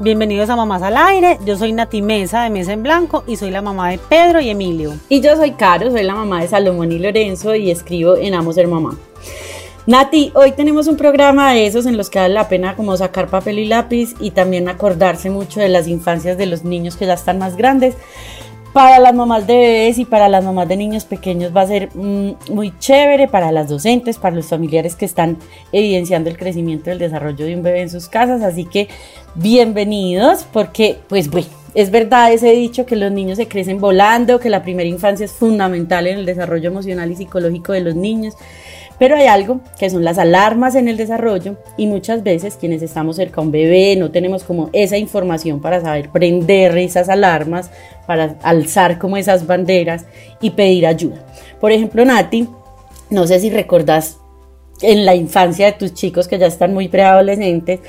bienvenidos a Mamás al aire. Yo soy Nati Mesa de Mesa en Blanco y soy la mamá de Pedro y Emilio. Y yo soy Caro, soy la mamá de Salomón y Lorenzo y escribo en Amo Ser Mamá. Nati, hoy tenemos un programa de esos en los que vale la pena como sacar papel y lápiz y también acordarse mucho de las infancias de los niños que ya están más grandes para las mamás de bebés y para las mamás de niños pequeños va a ser mm, muy chévere, para las docentes, para los familiares que están evidenciando el crecimiento y el desarrollo de un bebé en sus casas. Así que bienvenidos porque, pues bueno, es verdad ese dicho que los niños se crecen volando, que la primera infancia es fundamental en el desarrollo emocional y psicológico de los niños. Pero hay algo que son las alarmas en el desarrollo y muchas veces quienes estamos cerca a un bebé no tenemos como esa información para saber prender esas alarmas, para alzar como esas banderas y pedir ayuda. Por ejemplo, Nati, no sé si recordás en la infancia de tus chicos que ya están muy preadolescentes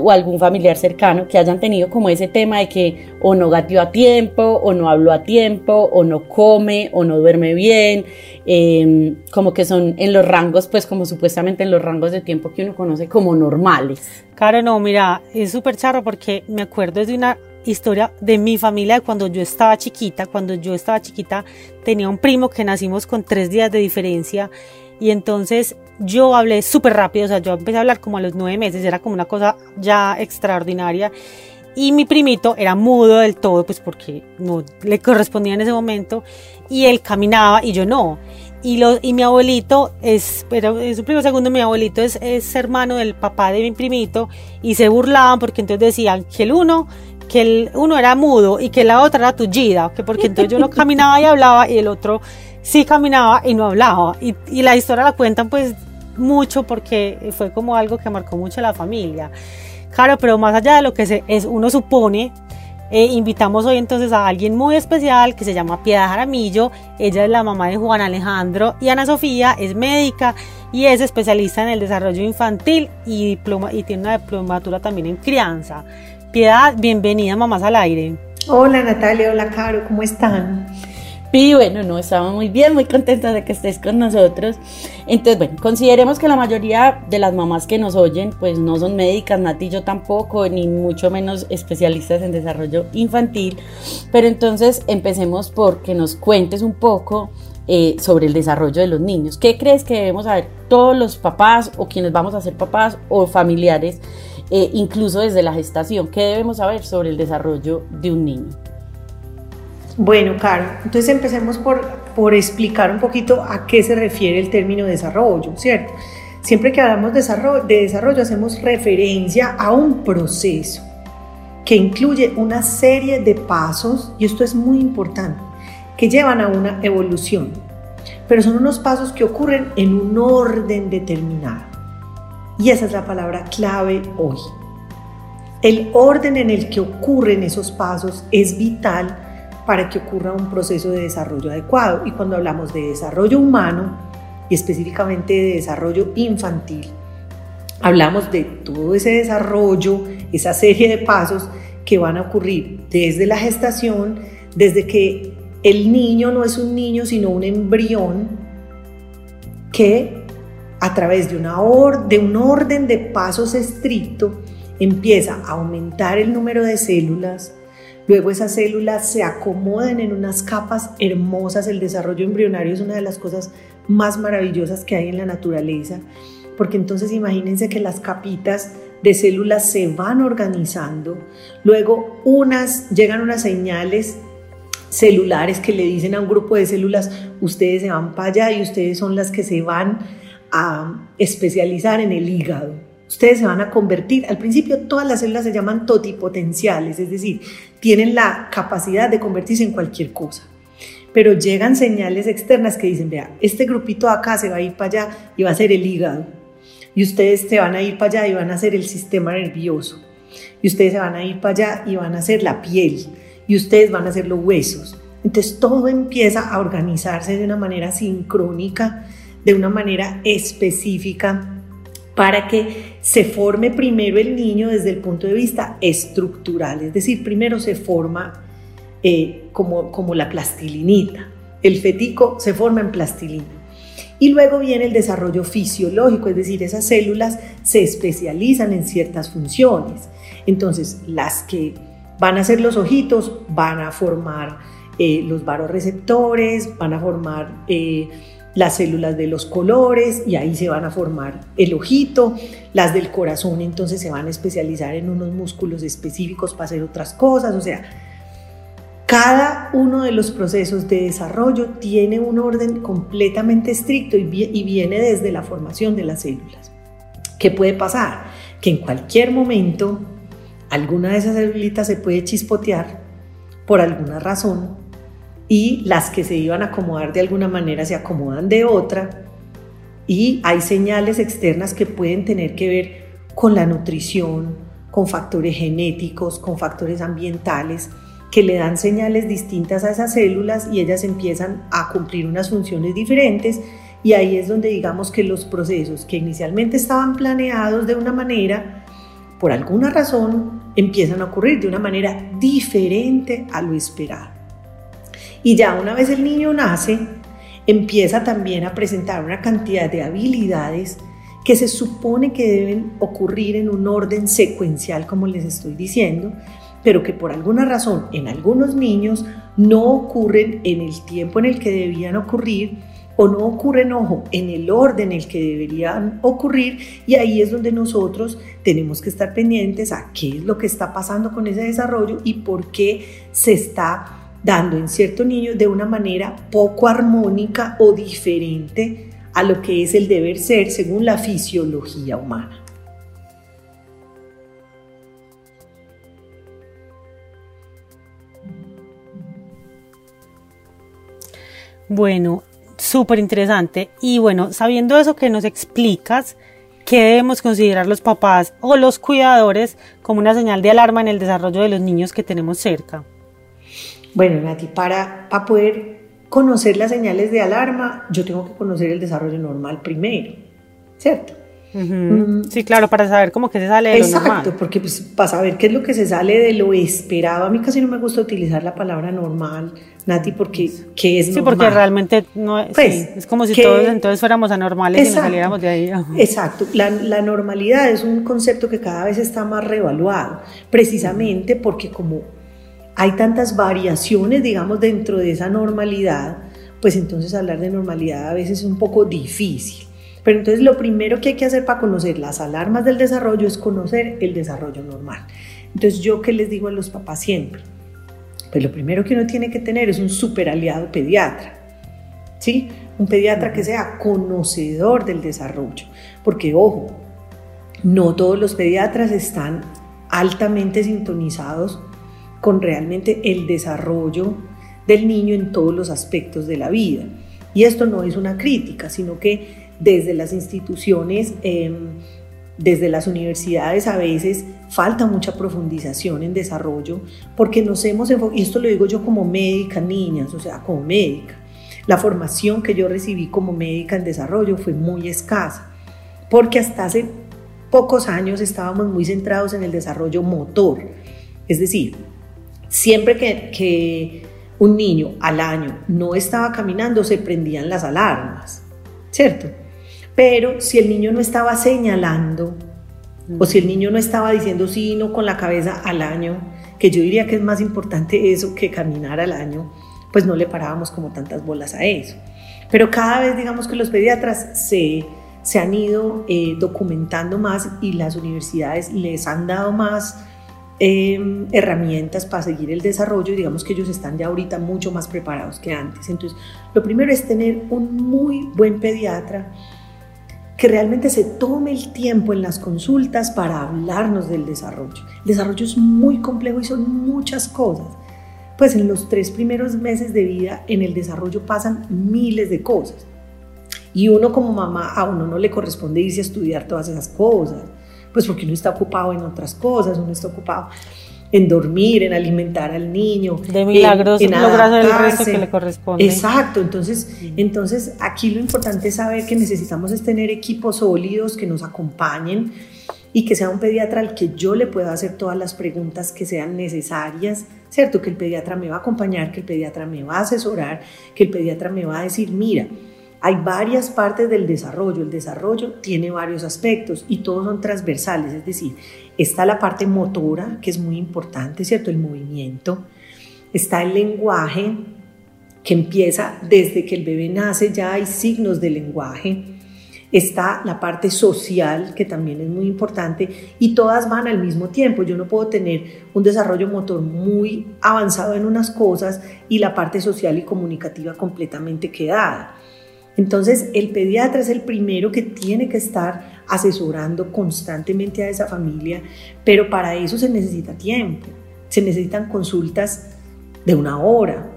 o algún familiar cercano que hayan tenido como ese tema de que o no gateó a tiempo o no habló a tiempo o no come o no duerme bien, em, como que son en los rangos, pues como supuestamente en los rangos de tiempo que uno conoce como normales. Claro, no, mira, es súper charro porque me acuerdo de una historia de mi familia de cuando yo estaba chiquita. Cuando yo estaba chiquita tenía un primo que nacimos con tres días de diferencia y entonces yo hablé súper rápido, o sea, yo empecé a hablar como a los nueve meses, era como una cosa ya extraordinaria. Y mi primito era mudo del todo, pues porque no le correspondía en ese momento, y él caminaba y yo no. Y, lo, y mi abuelito es, pero es su primo segundo, mi abuelito es, es hermano del papá de mi primito, y se burlaban porque entonces decían que el uno que el uno era mudo y que la otra era tullida, que porque entonces yo no caminaba y hablaba y el otro sí caminaba y no hablaba. Y, la historia la cuentan pues mucho porque fue como algo que marcó mucho a la familia. Claro, pero más allá de lo que se, es, uno supone, eh, invitamos hoy entonces a alguien muy especial que se llama Piedad Jaramillo. Ella es la mamá de Juan Alejandro y Ana Sofía es médica y es especialista en el desarrollo infantil y, diploma, y tiene una diplomatura también en crianza. Piedad, bienvenida Mamás al Aire. Hola Natalia, hola Caro, ¿cómo están? Y bueno, no, estamos muy bien, muy contentos de que estés con nosotros. Entonces, bueno, consideremos que la mayoría de las mamás que nos oyen, pues no son médicas, Nati yo tampoco, ni mucho menos especialistas en desarrollo infantil. Pero entonces empecemos por que nos cuentes un poco eh, sobre el desarrollo de los niños. ¿Qué crees que debemos saber todos los papás o quienes vamos a ser papás o familiares, eh, incluso desde la gestación? ¿Qué debemos saber sobre el desarrollo de un niño? Bueno, Caro, entonces empecemos por, por explicar un poquito a qué se refiere el término desarrollo, ¿cierto? Siempre que hablamos de desarrollo, de desarrollo hacemos referencia a un proceso que incluye una serie de pasos, y esto es muy importante, que llevan a una evolución, pero son unos pasos que ocurren en un orden determinado. Y esa es la palabra clave hoy. El orden en el que ocurren esos pasos es vital para que ocurra un proceso de desarrollo adecuado. Y cuando hablamos de desarrollo humano y específicamente de desarrollo infantil, hablamos de todo ese desarrollo, esa serie de pasos que van a ocurrir desde la gestación, desde que el niño no es un niño, sino un embrión que a través de, una de un orden de pasos estricto empieza a aumentar el número de células, Luego esas células se acomodan en unas capas hermosas. El desarrollo embrionario es una de las cosas más maravillosas que hay en la naturaleza, porque entonces imagínense que las capitas de células se van organizando. Luego unas llegan unas señales celulares que le dicen a un grupo de células, ustedes se van para allá y ustedes son las que se van a especializar en el hígado. Ustedes se van a convertir, al principio todas las células se llaman totipotenciales, es decir, tienen la capacidad de convertirse en cualquier cosa. Pero llegan señales externas que dicen, vea, este grupito acá se va a ir para allá y va a ser el hígado. Y ustedes se van a ir para allá y van a ser el sistema nervioso. Y ustedes se van a ir para allá y van a ser la piel. y ustedes van a ser los huesos. Entonces todo empieza a organizarse de una manera sincrónica, de una manera específica, para que se forme primero el niño desde el punto de vista estructural, es decir, primero se forma eh, como, como la plastilinita, el fetico se forma en plastilina. Y luego viene el desarrollo fisiológico, es decir, esas células se especializan en ciertas funciones. Entonces, las que van a ser los ojitos van a formar eh, los varoreceptores, van a formar eh, las células de los colores y ahí se van a formar el ojito, las del corazón entonces se van a especializar en unos músculos específicos para hacer otras cosas, o sea, cada uno de los procesos de desarrollo tiene un orden completamente estricto y, viene desde la formación de las células. ¿Qué puede pasar? Que en cualquier momento alguna de esas célulitas se puede chispotear por alguna razón y las que se iban a acomodar de alguna manera se acomodan de otra y hay señales externas que pueden tener que ver con la nutrición, con factores genéticos, con factores ambientales que le dan señales distintas a esas células y ellas empiezan a cumplir unas funciones diferentes y ahí es donde digamos que los procesos que inicialmente estaban planeados de una manera, por alguna razón empiezan a ocurrir de una manera diferente a lo esperado. Y ya una vez el niño nace, empieza también a presentar una cantidad de habilidades que se supone que deben ocurrir en un orden secuencial, como les estoy diciendo, pero que por alguna razón en algunos niños no ocurren en el tiempo en el que debían ocurrir o no ocurren, ojo, en el orden en el que deberían ocurrir. Y ahí es donde nosotros tenemos que estar pendientes a qué es lo que está pasando con ese desarrollo y por qué se está dando en cierto niño de una manera poco armónica o diferente a lo que es el deber ser según la fisiología humana. Bueno, súper interesante. Y bueno, sabiendo eso que nos explicas, ¿qué debemos considerar los papás o los cuidadores como una señal de alarma en el desarrollo de los niños que tenemos cerca? Bueno, Nati, para, para poder conocer las señales de alarma, yo tengo que conocer el desarrollo normal primero, ¿cierto? Mm. Sí, claro, para saber cómo que se sale de lo normal. Exacto, porque pues, para saber qué es lo que se sale de lo esperado, a mí casi no me gusta utilizar la palabra normal, Nati, porque ¿qué es normal? Sí, porque realmente no es, pues, es como si todos entonces fuéramos anormales y nos saliéramos de ahí. Exacto, la, la normalidad es un concepto que cada vez está más reevaluado, precisamente porque como hay tantas variaciones, digamos, dentro de esa normalidad, pues entonces hablar de normalidad a veces es un poco difícil. Pero entonces lo primero que hay que hacer para conocer las alarmas del desarrollo es conocer el desarrollo normal. Entonces yo qué les digo a los papás siempre, pues lo primero que uno tiene que tener es un super aliado pediatra. ¿Sí? Un pediatra que sea conocedor del desarrollo, porque ojo, no todos los pediatras están altamente sintonizados con realmente el desarrollo del niño en todos los aspectos de la vida. Y esto no es una crítica, sino que desde las instituciones, em, desde las universidades a veces falta mucha profundización en desarrollo porque nos hemos enfocado, y esto lo digo yo como médica, niñas, o sea, como médica, la formación que yo recibí como médica en desarrollo fue muy escasa, porque hasta hace pocos años estábamos muy centrados en el desarrollo motor, es decir, siempre que, un niño al año no estaba caminando se prendían las alarmas, ¿cierto? Pero si el niño no estaba señalando o si el niño no estaba diciendo sí no con la cabeza al año, que yo diría que es más importante eso que caminar al año, pues no le parábamos como tantas bolas a eso. Pero cada vez digamos que los pediatras se, se han ido eh, documentando más y las universidades les han dado más em, herramientas para seguir el desarrollo y digamos que ellos están ya ahorita mucho más preparados que antes. Entonces, lo primero es tener un muy buen pediatra que realmente se tome el tiempo en las consultas para hablarnos del desarrollo. El desarrollo es muy complejo y son muchas cosas. Pues en los tres primeros meses de vida en el desarrollo pasan miles de cosas. Y uno como mamá, a uno no le corresponde irse a estudiar todas esas cosas, pues porque uno está ocupado en otras cosas, uno está ocupado. en dormir, en alimentar al niño. De milagros en, en el resto que le corresponde. Exacto, entonces, entonces aquí lo importante es saber que necesitamos es tener equipos sólidos que nos acompañen y que sea un pediatra al que yo le pueda hacer todas las preguntas que sean necesarias, ¿cierto? Que el pediatra me va a acompañar, que el pediatra me va a asesorar, que el pediatra me va a decir, mira, hay varias partes del desarrollo. El desarrollo tiene varios aspectos y todos son transversales, es decir, está la parte motora, que es muy importante, ¿cierto? El movimiento. Está el lenguaje, que empieza desde que el bebé nace, ya hay signos de lenguaje. Está la parte social, que también es muy importante, y todas van al mismo tiempo. Yo no puedo tener un desarrollo motor muy avanzado en unas cosas y la parte social y comunicativa completamente quedada. Entonces, el pediatra es el primero que tiene que estar asesorando constantemente a esa familia, pero para eso se necesita tiempo, se necesitan consultas de una hora.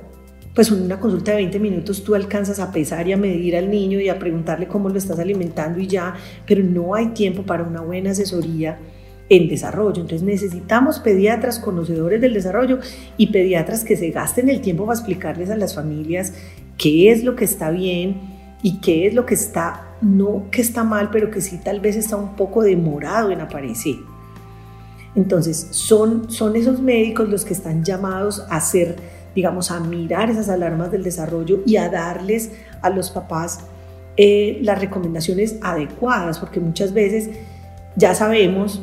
Pues en una consulta de 20 minutos tú alcanzas a pesar y a medir al niño y a preguntarle cómo lo estás alimentando y ya, pero no hay tiempo para una buena asesoría en desarrollo. Entonces necesitamos pediatras conocedores del desarrollo y pediatras que se gasten el tiempo para explicarles a las familias qué es lo que está bien, y qué es lo que está, no que está mal, pero que sí tal vez está un poco demorado en aparecer. Entonces, son, son esos médicos los que están llamados a hacer, digamos, a mirar esas alarmas del desarrollo y a darles a los papás eh, las recomendaciones adecuadas, porque muchas veces ya sabemos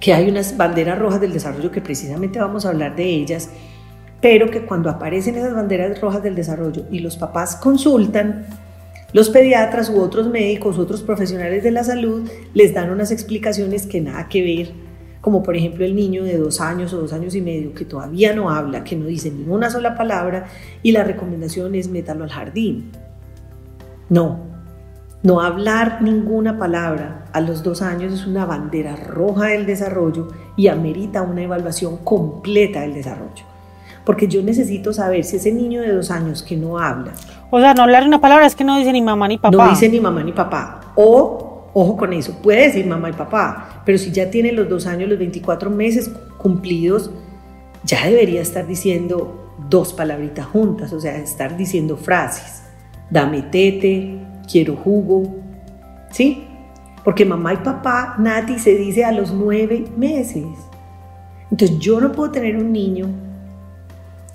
que hay unas banderas rojas del desarrollo que precisamente vamos a hablar de ellas, pero que cuando aparecen esas banderas rojas del desarrollo y los papás consultan, los pediatras u otros médicos, otros profesionales de la salud les dan unas explicaciones que nada que ver, como por ejemplo el niño de dos años o dos años y medio que todavía no habla, que no dice ni una sola palabra y la recomendación es métalo al jardín. No, no hablar ninguna palabra a los dos años es una bandera roja del desarrollo y amerita una evaluación completa del desarrollo. Porque yo necesito saber si ese niño de dos años que no habla o sea, no hablar una palabra es que no dice ni mamá ni papá. No dice ni mamá ni papá. O, ojo con eso, puede decir mamá y papá, pero si ya tiene los dos años, los 24 meses cumplidos, ya debería estar diciendo dos palabritas juntas, o sea, estar diciendo frases. Dame tete, quiero jugo, ¿sí? Porque mamá y papá, Nati, se dice a los nueve meses. Entonces yo no puedo tener un niño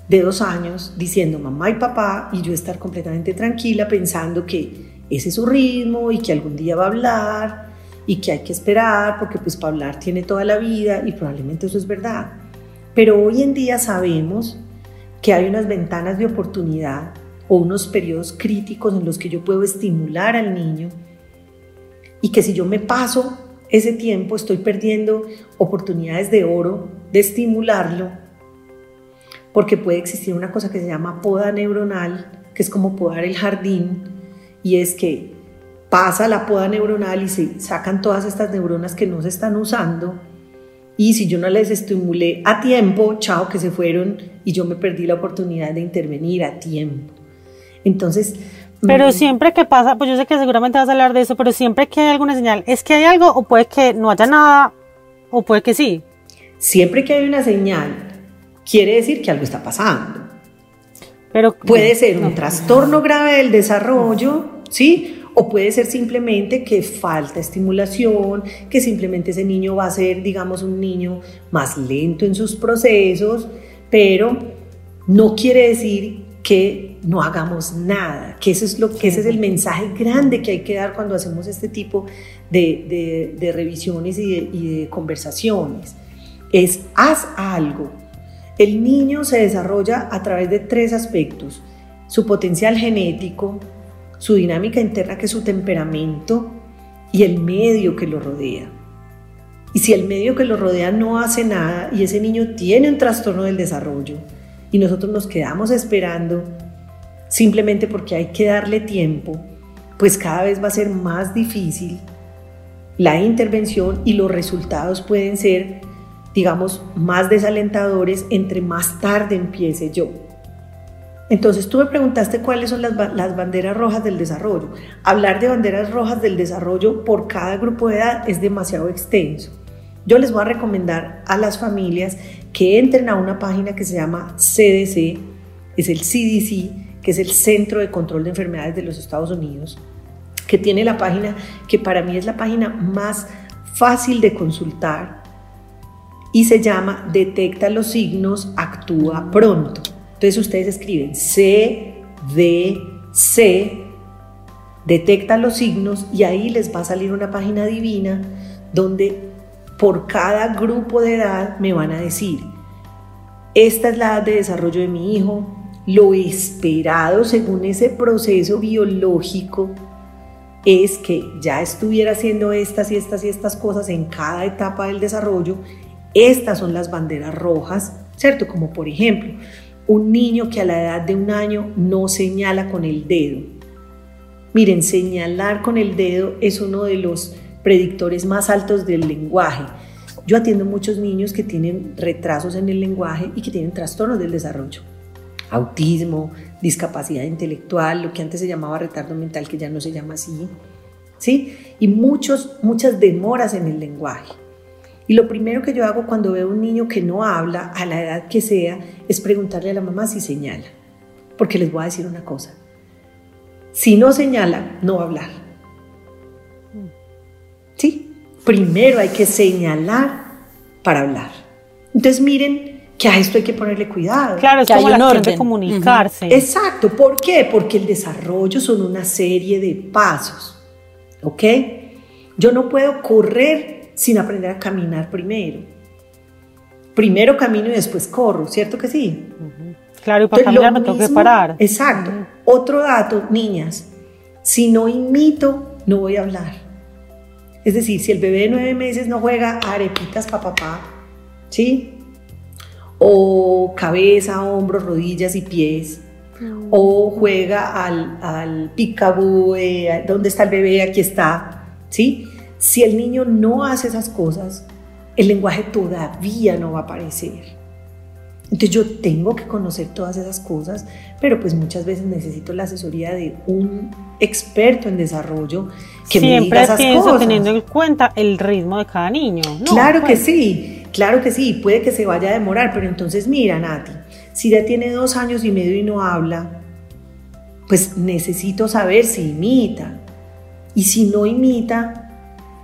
de dos años diciendo mamá y papá y yo estar completamente tranquila pensando que ese es su ritmo y que algún día va a hablar y que hay que esperar porque pues para hablar tiene toda la vida y probablemente eso es verdad. Pero hoy en día sabemos que hay unas ventanas de oportunidad o unos periodos críticos en los que yo puedo estimular al niño y que si yo me paso ese tiempo estoy perdiendo oportunidades de oro de estimularlo porque puede existir una cosa que se llama poda neuronal, que es como podar el jardín, y es que pasa la poda neuronal y se sacan todas estas neuronas que no se están usando, y si yo no les estimulé a tiempo, chao, que se fueron y yo me perdí la oportunidad de intervenir a tiempo. Entonces... Pero mm, siempre que pasa, pues yo sé que seguramente vas a hablar de eso, pero siempre que hay alguna señal, ¿es que hay algo o puede que no haya nada o puede que sí? Siempre que hay una señal quiere decir que algo está pasando. Pero, puede ser un trastorno grave del desarrollo, ¿sí? O puede ser simplemente que falta estimulación, que simplemente ese niño va a ser, digamos, un niño más lento en sus procesos, pero no quiere decir que no hagamos nada, que, eso es lo, que ese es el mensaje grande que hay que dar cuando hacemos este tipo de, revisiones y y de conversaciones. Es haz algo, el niño se desarrolla a través de tres aspectos, su potencial genético, su dinámica interna que es su temperamento y el medio que lo rodea. Y si el medio que lo rodea no hace nada y ese niño tiene un trastorno del desarrollo y nosotros nos quedamos esperando simplemente porque hay que darle tiempo, pues cada vez va a ser más difícil la intervención y los resultados pueden ser digamos, más desalentadores entre más tarde empiece yo. Entonces tú me preguntaste cuáles son las, banderas rojas del desarrollo. Hablar de banderas rojas del desarrollo por cada grupo de edad es demasiado extenso. Yo les voy a recomendar a las familias que entren a una página que se llama CDC, es el CDC, que es el Centro de Control de Enfermedades de los Estados Unidos, que tiene la página que para mí es la página más fácil de consultar y se llama Detecta los signos, actúa pronto. Entonces ustedes escriben CDC, detecta los signos y ahí les va a salir una página divina donde por cada grupo de edad me van a decir, esta es la edad de desarrollo de mi hijo, lo esperado según ese proceso biológico es que ya estuviera haciendo estas y estas y estas cosas en cada etapa del desarrollo. Estas son las banderas rojas, ¿cierto? Como por ejemplo, un niño que a la edad de un año no señala con el dedo. Miren, señalar con el dedo es uno de los predictores más altos del lenguaje. Yo atiendo muchos niños que tienen retrasos en el lenguaje y que tienen trastornos del desarrollo. Autismo, discapacidad intelectual, lo que antes se llamaba retardo mental, que ya no se llama así. ¿Sí? Y muchos, muchas demoras en el lenguaje. Y lo primero que yo hago cuando veo un niño que no habla, a la edad que sea, es preguntarle a la mamá si señala. Porque les voy a decir una cosa. Si no señala, no va a hablar. ¿Sí? Primero hay que señalar para hablar. Entonces miren que a esto hay que ponerle cuidado. Claro, es Que como hay un la orden. de comunicarse. Exacto, ¿por qué? Porque el desarrollo son una serie de pasos, ¿ok? Yo no puedo correr sin aprender a caminar primero. Primero camino y después corro, ¿cierto que sí? Claro, y para Entonces, caminar me tengo que parar. Exacto. Otro dato, niñas, si no imito, no voy a hablar. Es decir, si el bebé de nueve meses no juega arepitas pa papá, ¿sí? O cabeza, hombros, rodillas y pies, o juega al, al peekaboo, eh, ¿dónde está el bebé? Aquí está, ¿sí? Si el niño no hace esas cosas, el lenguaje todavía no va a aparecer. Entonces yo tengo que conocer todas esas cosas, pero pues muchas veces necesito la asesoría de un experto en desarrollo que me diga Siempre esas pienso cosas. teniendo en cuenta el ritmo de cada niño. ¿no? claro que Pues, sí, claro que sí, puede que se vaya a demorar, pero entonces mira, Nati, si ya tiene dos años y medio y no habla, pues necesito saber si imita. Y si no imita,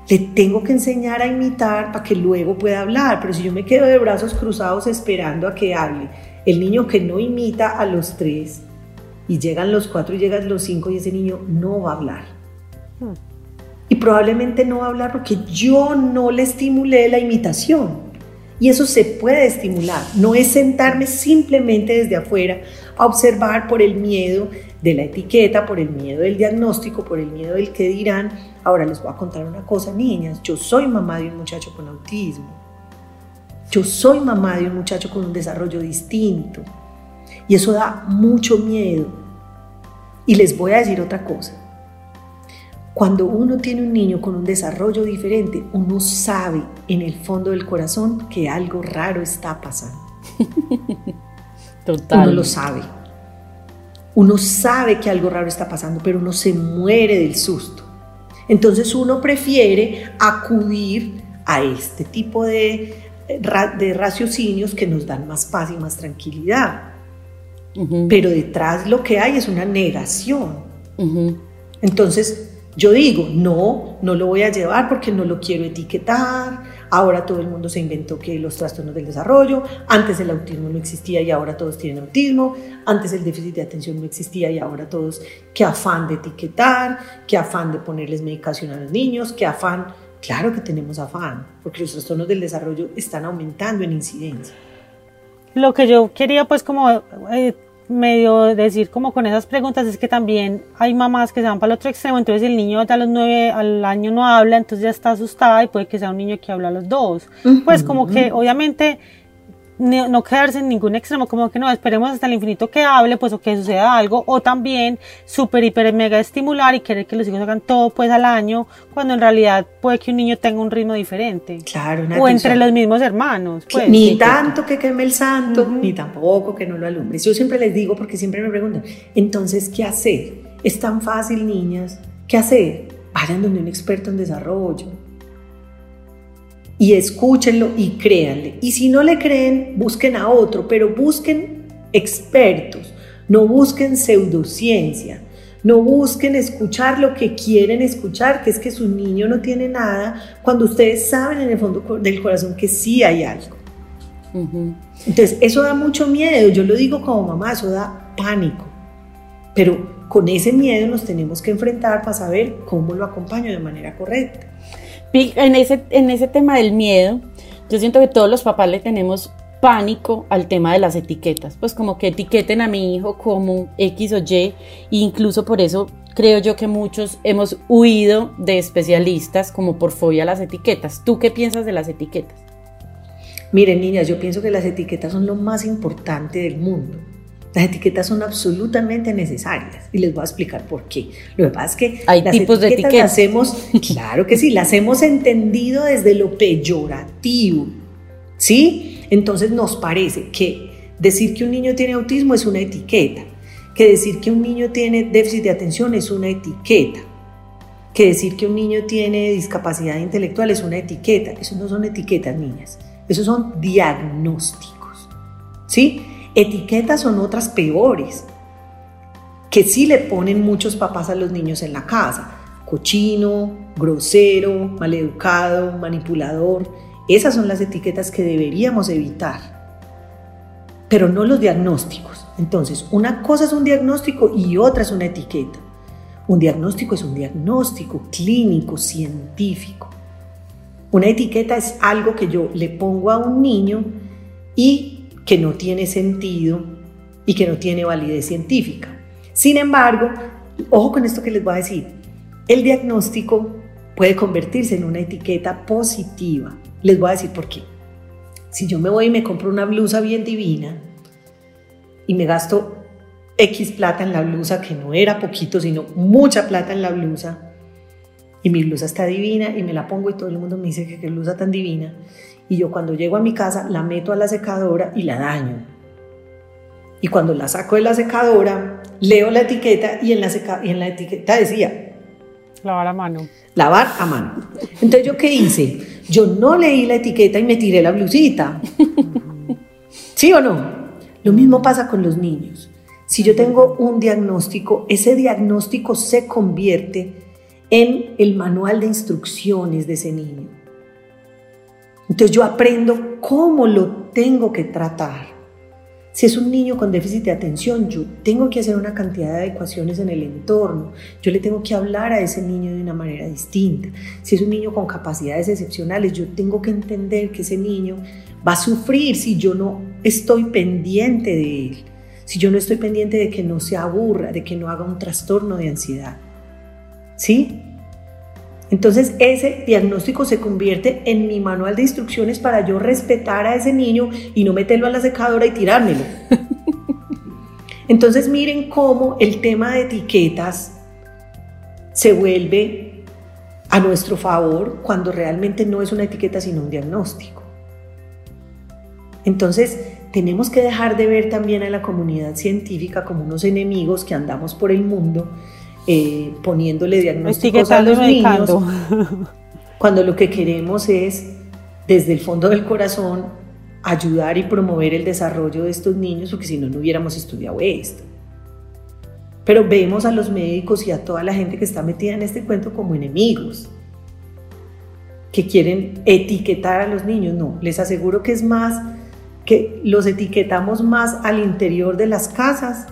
le tengo que enseñar a imitar para que luego pueda hablar. Pero si yo me quedo de brazos cruzados esperando a que hable, el niño que no imita a los tres, y llegan los cuatro y llegan los cinco, y ese niño no va a hablar. Y probablemente no va a hablar porque yo no le estimulé la imitación. Y eso se puede estimular. No es sentarme simplemente desde afuera a observar por el miedo de la etiqueta, por el miedo del diagnóstico, por el miedo del que dirán. Ahora les voy a contar una cosa, niñas. Yo soy mamá de un muchacho con autismo. Yo soy mamá de un muchacho con un desarrollo distinto. Y eso da mucho miedo. Y les voy a decir otra cosa. Cuando uno tiene un niño con un desarrollo diferente, uno sabe en el fondo del corazón que algo raro está pasando. Total. Uno lo sabe. Uno sabe que algo raro está pasando, pero uno se muere del susto. Entonces uno prefiere acudir a este tipo de, ra- de raciocinios que nos dan más paz y más tranquilidad. Pero detrás lo que hay es una negación. Entonces, yo digo, no, no lo voy a llevar porque no lo quiero etiquetar. Ahora todo el mundo se inventó que los trastornos del desarrollo, antes el autismo no existía y ahora todos tienen autismo, antes el déficit de atención no existía y ahora todos, qué afán de etiquetar, qué afán de ponerles medicación a los niños, qué afán. Claro que tenemos afán, porque los trastornos del desarrollo están aumentando en incidencia. Lo que yo quería pues como eh, medio decir como con esas preguntas es que también hay mamás que se van para el otro extremo, entonces el niño a los nueve al año no habla, entonces ya está asustada y puede que sea un niño que habla a los dos. Pues como que obviamente no, no quedarse en ningún extremo, como que no, esperemos hasta el infinito que hable, pues o que suceda algo, o también súper, hiper, mega estimular y querer que los hijos hagan todo pues al año, cuando en realidad puede que un niño tenga un ritmo diferente. Claro, O entre o sea, los mismos hermanos. Pues. ni Sí. tanto que queme el santo, ni tampoco que no lo alumbres. Yo siempre les digo, porque siempre me preguntan, entonces, ¿qué hacer? Es tan fácil, niñas. ¿Qué hacer? Vayan donde un experto en desarrollo. Y escúchenlo y créanle. Y si no le creen, busquen a otro, pero busquen expertos, no busquen pseudociencia, no busquen escuchar lo que quieren escuchar, que es que su niño no tiene nada, cuando ustedes saben en el fondo del corazón que sí hay algo. Entonces, eso da mucho miedo, yo lo digo como mamá, eso da pánico, pero con ese miedo nos tenemos que enfrentar para saber cómo lo acompaño de manera correcta. En ese, en ese tema del miedo, yo siento que todos los papás le tenemos pánico al tema de las etiquetas, pues como que etiqueten a mi hijo como X o Y, e incluso por eso creo yo que muchos hemos huido de especialistas como por fobia a las etiquetas. ¿Tú qué piensas de las etiquetas? Miren, niñas, yo pienso que las etiquetas son lo más importante del mundo. Las etiquetas son absolutamente necesarias y les voy a explicar por qué. Lo que pasa es que hay tipos de etiquetas. Las hemos, claro que sí, las hemos entendido desde lo peyorativo, ¿sí? Entonces nos parece que decir que un niño tiene autismo es una etiqueta, que decir que un niño tiene déficit de atención es una etiqueta, que decir que un niño tiene discapacidad intelectual es una etiqueta. Eso no son etiquetas, niñas. Esos son diagnósticos. ¿Sí? Etiquetas son otras peores, que sí le ponen muchos papás a los niños en la casa. Cochino, grosero, maleducado, manipulador. Esas son las etiquetas que deberíamos evitar. Pero no los diagnósticos. Entonces, una cosa es un diagnóstico y otra es una etiqueta. Un diagnóstico es un diagnóstico clínico, científico. Una etiqueta es algo que yo le pongo a un niño y que no tiene sentido y que no tiene validez científica. Sin embargo, ojo con esto que les voy a decir, el diagnóstico puede convertirse en una etiqueta positiva. Les voy a decir por qué. Si yo me voy y me compro una blusa bien divina y me gasto X plata en la blusa, que no era poquito, sino mucha plata en la blusa, y mi blusa está divina y me la pongo y todo el mundo me dice que qué blusa tan divina. Y yo cuando llego a mi casa la meto a la secadora y la daño. Y cuando la saco de la secadora, leo la etiqueta y en la, y en la etiqueta decía... Lavar a mano. Lavar a mano. Entonces yo qué hice? Yo no leí la etiqueta y me tiré la blusita. ¿Sí o no? Lo mismo pasa con los niños. Si yo tengo un diagnóstico, ese diagnóstico se convierte en el manual de instrucciones de ese niño. Entonces yo aprendo cómo lo tengo que tratar. Si es un niño con déficit de atención, yo tengo que hacer una cantidad de adecuaciones en el entorno. Yo le tengo que hablar a ese niño de una manera distinta. Si es un niño con capacidades excepcionales, yo tengo que entender que ese niño va a sufrir si yo no estoy pendiente de él. Si yo no estoy pendiente de que no se aburra, de que no haga un trastorno de ansiedad. ¿Sí? Entonces ese diagnóstico se convierte en mi manual de instrucciones para yo respetar a ese niño y no meterlo a la secadora y tirármelo. Entonces miren cómo el tema de etiquetas se vuelve a nuestro favor cuando realmente no es una etiqueta sino un diagnóstico. Entonces tenemos que dejar de ver también a la comunidad científica como unos enemigos que andamos por el mundo eh, poniéndole diagnósticos a los niños, cuando lo que queremos es, desde el fondo del corazón, ayudar y promover el desarrollo de estos niños, porque si no, no hubiéramos estudiado esto. Pero vemos a los médicos y a toda la gente que está metida en este cuento como enemigos, que quieren etiquetar a los niños. No, les aseguro que es más que los etiquetamos más al interior de las casas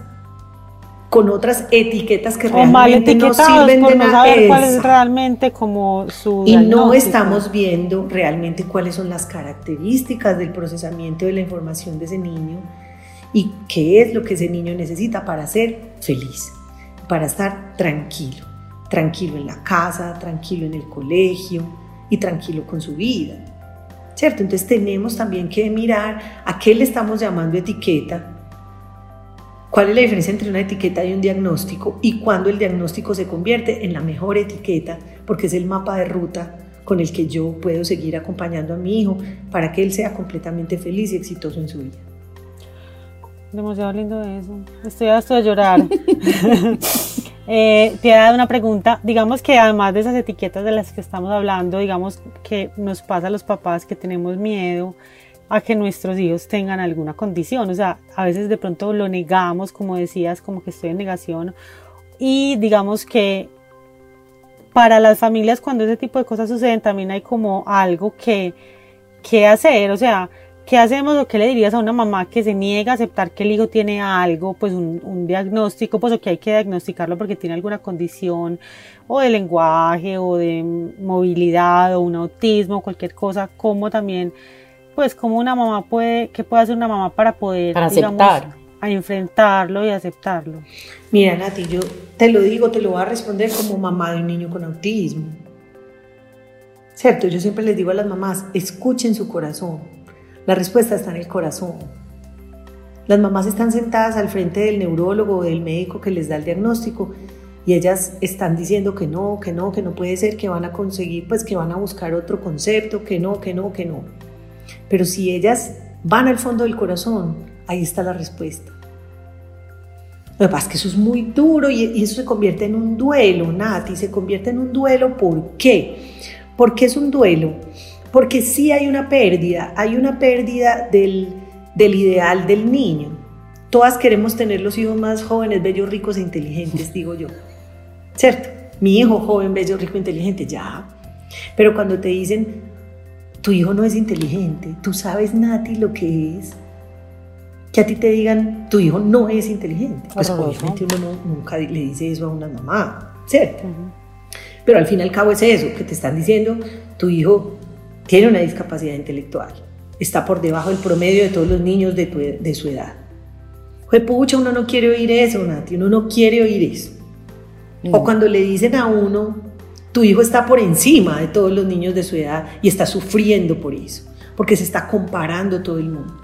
con otras etiquetas que realmente no sirven de nada. cuál es realmente como su Y no estamos viendo realmente cuáles son las características del procesamiento de la información de ese niño y qué es lo que ese niño necesita para ser feliz, para estar tranquilo, tranquilo en la casa, tranquilo en el colegio y tranquilo con su vida. ¿Cierto? Entonces tenemos también que mirar a qué le estamos llamando etiqueta ¿Cuál es la diferencia entre una etiqueta y un diagnóstico? Y cuándo el diagnóstico se convierte en la mejor etiqueta, porque es el mapa de ruta con el que yo puedo seguir acompañando a mi hijo para que él sea completamente feliz y exitoso en su vida. Demasiado lindo eso. Estoy hasta a llorar. Eh, te dado una pregunta, digamos que además de esas etiquetas de las que estamos hablando, digamos que nos pasa a los papás que tenemos miedo a que nuestros hijos tengan alguna condición, o sea, a veces de pronto lo negamos, como decías, como que estoy en negación, y digamos que para las familias cuando ese tipo de cosas suceden también hay como algo que, que hacer, o sea, ¿qué hacemos o qué le dirías a una mamá que se niega a aceptar que el hijo tiene algo, pues un, un, diagnóstico, pues o que hay que diagnosticarlo porque tiene alguna condición o de lenguaje o de movilidad o un autismo, cualquier cosa, como también, pues como una mamá puede, qué puede hacer una mamá para poder, para aceptar. a enfrentarlo y aceptarlo? Mira, Nati, yo te lo digo, te lo voy a responder como mamá de un niño con autismo. ¿Cierto? Yo siempre les digo a las mamás, escuchen su corazón la respuesta está en el corazón. Las mamás están sentadas al frente del neurólogo o del médico que les da el diagnóstico y ellas están diciendo que no, que no, que no puede ser, que van a conseguir, pues que van a buscar otro concepto, que no, que no, que no. Pero si ellas van al fondo del corazón, ahí está la respuesta. Lo que pasa es que eso es muy duro y eso se convierte en un duelo, Nati, se convierte en un duelo. ¿Por qué? ¿Por qué es un duelo? Porque sí hay una pérdida, hay una pérdida del, ideal del niño. Todas queremos tener los hijos más jóvenes, bellos, ricos e inteligentes, digo yo. ¿Cierto? Mi hijo joven, bello, rico, inteligente, ya. Pero cuando te dicen, tu hijo no es inteligente, tú sabes, Nati, lo que es. Que a ti te digan, tu hijo no es inteligente. Pues obviamente uno nunca le dice eso a una mamá, ¿cierto? Pero al fin y al cabo es eso, que te están diciendo, tu hijo tiene una discapacidad intelectual, está por debajo del promedio de todos los niños de, su edad. Fue pucha, uno no quiere oír eso, Nati, uno no quiere oír eso. O mm. cuando le dicen a uno, tu hijo está por encima de todos los niños de su edad y está sufriendo por eso, porque se está comparando todo el mundo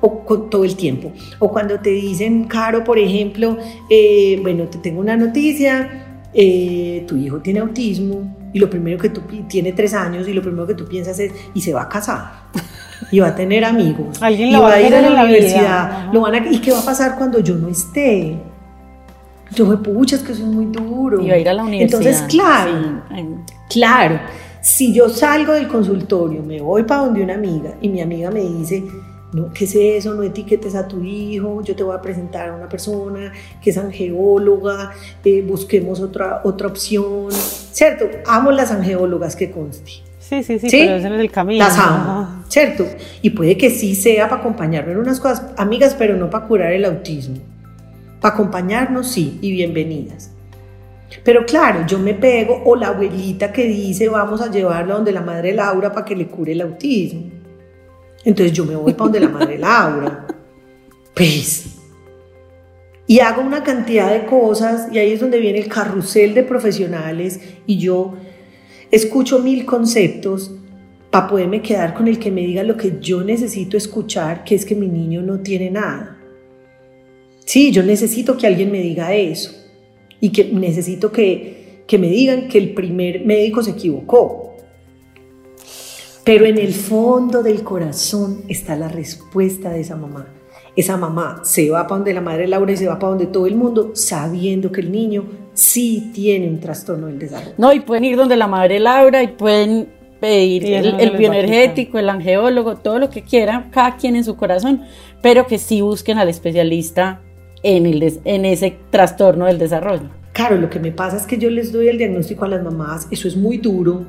o con, todo el tiempo. O cuando te dicen, Caro, por ejemplo, eh, bueno, te tengo una noticia, eh, tu hijo tiene autismo, y lo primero que tú tiene tres años y lo primero que tú piensas es y se va a casar y va a tener amigos ¿Alguien y va, a ir a la, universidad lo van a, y qué va a pasar cuando yo no esté yo me pucha es que eso es muy duro y va a ir a la universidad entonces claro claro si yo salgo del consultorio me voy para donde una amiga y mi amiga me dice no, ¿qué es eso? No etiquetes a tu hijo, yo te voy a presentar a una persona que es angeóloga, eh, busquemos otra, otra opción, ¿cierto? Amo las angeólogas que conste. Sí, sí, sí, pero ese no es el camino. Las amo, ¿cierto? Y puede que sí sea para acompañarme en unas cosas, amigas, pero no para curar el autismo. Para acompañarnos, sí, y bienvenidas. Pero claro, yo me pego, o la abuelita que dice, vamos a llevarla donde la madre Laura para que le cure el autismo. Entonces yo me voy para donde la madre Laura. Pues. Y hago una cantidad de cosas y ahí es donde viene el carrusel de profesionales y yo escucho mil conceptos para poderme quedar con el que me diga lo que yo necesito escuchar, que es que mi niño no tiene nada. Sí, yo necesito que alguien me diga eso y que necesito que, que me digan que el primer médico se equivocó pero en el fondo del corazón está la respuesta de esa mamá. Esa mamá se va para donde la madre Laura y se va para donde todo el mundo, sabiendo que el niño sí tiene un trastorno del desarrollo. No, y pueden ir donde la madre Laura y pueden pedir el, bioenergético, el angeólogo, todo lo que quieran, cada quien en su corazón, pero que sí busquen al especialista en, el, en ese trastorno del desarrollo. Claro, lo que me pasa es que yo les doy el diagnóstico a las mamás, eso es muy duro,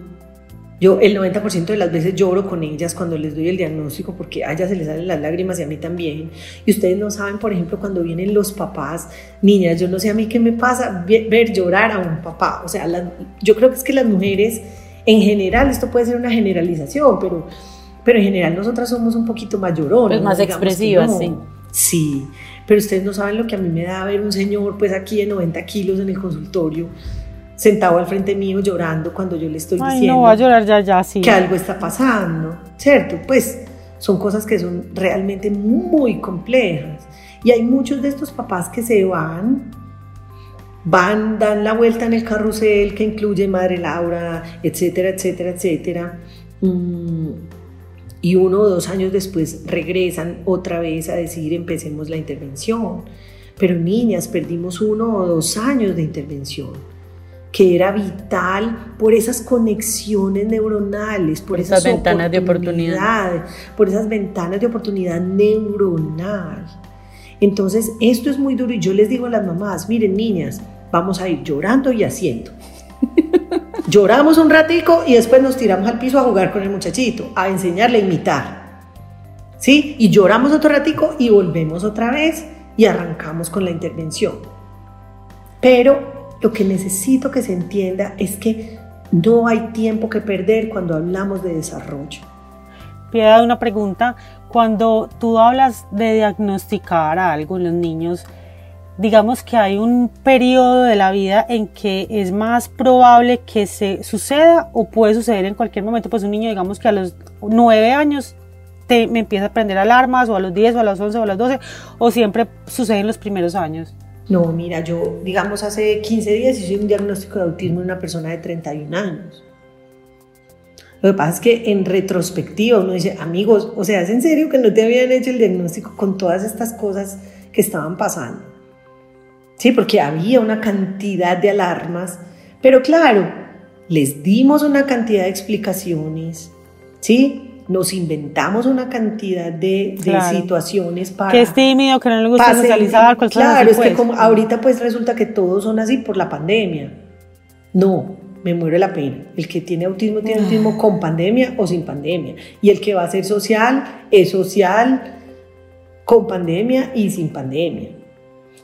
yo el 90% de las veces lloro con ellas cuando les doy el diagnóstico porque a ellas se les salen las lágrimas y a mí también. Y ustedes no saben, por ejemplo, cuando vienen los papás, niñas, yo no sé a mí qué me pasa ver llorar a un papá. O sea, yo creo que es que las mujeres, en general, esto puede ser una generalización, pero, pero en general nosotras somos un poquito más lloronas. Pues más expresivas, sí. Sí, pero ustedes no saben lo que a mí me da ver un señor pues aquí de 90 kilos en el consultorio sentado al frente mío llorando cuando yo le estoy diciendo no a llorar ya, ya, sí. que algo está pasando, ¿cierto? Pues son cosas que son realmente muy complejas. Y hay muchos de estos papás que se van, van, dan la vuelta en el carrusel que incluye Madre Laura, etcétera, etcétera, etcétera. Mm, y uno o dos años después regresan otra vez a decir empecemos la intervención Pero niñas, perdimos uno o dos años de intervención que era vital por esas conexiones neuronales, por, esas, ventanas de oportunidad, por esas ventanas de oportunidad neuronal. Entonces, esto es muy duro y yo les digo a las mamás, miren niñas, vamos a ir llorando y haciendo. Lloramos un ratico y después nos tiramos al piso a jugar con el muchachito, a enseñarle a imitar. ¿Sí? Y lloramos otro ratico y volvemos otra vez y arrancamos con la intervención. Pero lo que necesito que se entienda es que no hay tiempo que perder cuando hablamos de desarrollo. Piedad, una pregunta. Cuando tú hablas de diagnosticar algo en los niños, digamos que hay un periodo de la vida en que es más probable que se suceda o puede suceder en cualquier momento. Pues un niño, digamos que a los nueve años te, me empieza a prender alarmas o a los 10 o a los 11 o a los 12 o siempre sucede en los primeros años. No, mira, yo, digamos, hace 15 días hice un diagnóstico de autismo en una persona de 31 años. Lo que pasa es que en retrospectiva uno dice, amigos, o sea, ¿es en serio que no te habían hecho el diagnóstico con todas estas cosas que estaban pasando? Sí, porque había una cantidad de alarmas, pero claro, les dimos una cantidad de explicaciones, ¿sí? nos inventamos una cantidad de, situaciones para... Que es tímido, que no le gusta socializar. Claro, es que pues. como ahorita pues resulta que todos son así por la pandemia. No, me muere la pena. El que tiene autismo tiene autismo con pandemia o sin pandemia. Y el que va a ser social es social con pandemia y sin pandemia.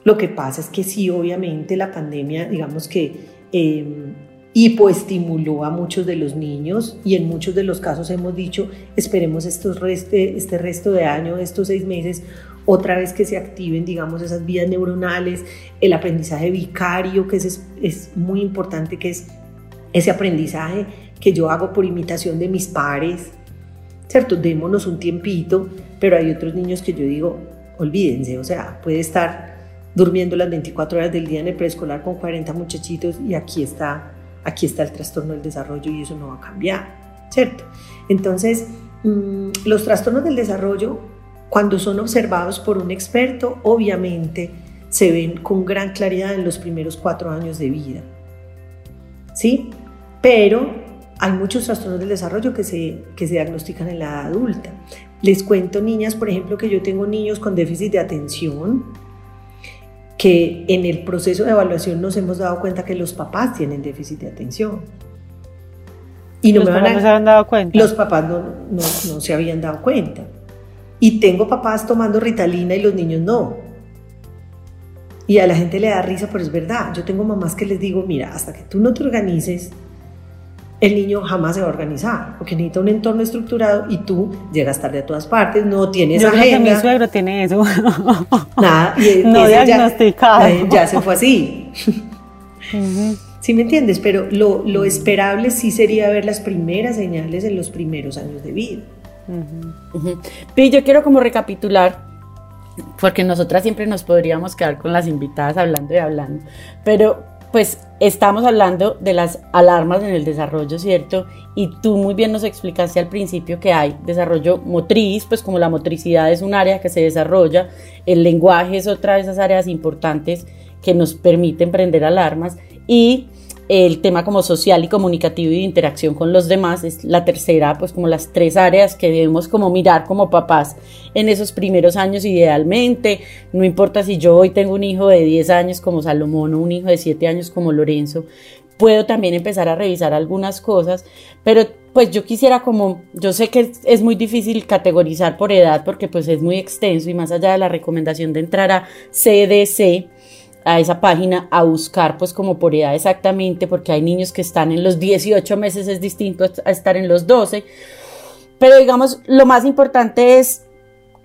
Lo que pasa es que sí, obviamente la pandemia, digamos que... Eh, hipoestimuló a muchos de los niños y en muchos de los casos hemos dicho, esperemos estos este resto de año, estos seis meses, otra vez que se activen, digamos, esas vías neuronales, el aprendizaje vicario, que es, es muy importante, que es ese aprendizaje que yo hago por imitación de mis pares, ¿cierto? Démonos un tiempito, pero hay otros niños que yo digo, olvídense, o sea, puede estar durmiendo las 24 horas del día en el preescolar con 40 muchachitos y aquí está aquí está el trastorno del desarrollo y eso no va a cambiar, ¿cierto? Entonces, mm, los trastornos del desarrollo, cuando son observados por un experto, obviamente se ven con gran claridad en los primeros cuatro años de vida, ¿sí? Pero hay muchos trastornos del desarrollo que se, que se diagnostican en la edad adulta. Les cuento, niñas, por ejemplo, que yo tengo niños con déficit de atención, que en el proceso de evaluación nos hemos dado cuenta que los papás tienen déficit de atención. Y no los papás no se habían dado cuenta. Los papás no, no, no se habían dado cuenta. Y tengo papás tomando ritalina y los niños no. Y a la gente le da risa, pero es verdad. Yo tengo mamás que les digo, mira, hasta que tú no te organices, el niño jamás se va a organizar, porque necesita un entorno estructurado y tú llegas tarde a todas partes, no tienes Yo agenda. Creo que mi suegro tiene eso. Nada, y no diagnosticado. Ya, ya, se fue así. ¿Sí me entiendes? Pero lo, lo, esperable sí sería ver las primeras señales en los primeros años de vida. Uh yo quiero como recapitular, porque nosotras siempre nos podríamos quedar con las invitadas hablando y hablando, pero pues estamos hablando de las alarmas en el desarrollo, ¿cierto? Y tú muy bien nos explicaste al principio que hay desarrollo motriz, pues como la motricidad es un área que se desarrolla, el lenguaje es otra de esas áreas importantes que nos permiten prender alarmas y el tema como social y comunicativo y de interacción con los demás es la tercera, pues como las tres áreas que debemos como mirar como papás en esos primeros años idealmente. No importa si yo hoy tengo un hijo de 10 años como Salomón o un hijo de 7 años como Lorenzo, puedo también empezar a revisar algunas cosas, pero pues yo quisiera como, yo sé que es muy difícil categorizar por edad porque pues es muy extenso y más allá de la recomendación de entrar a CDC, a esa página a buscar pues como por edad exactamente, porque hay niños que están en los 18 meses, es distinto a estar en los 12, pero digamos, lo más importante es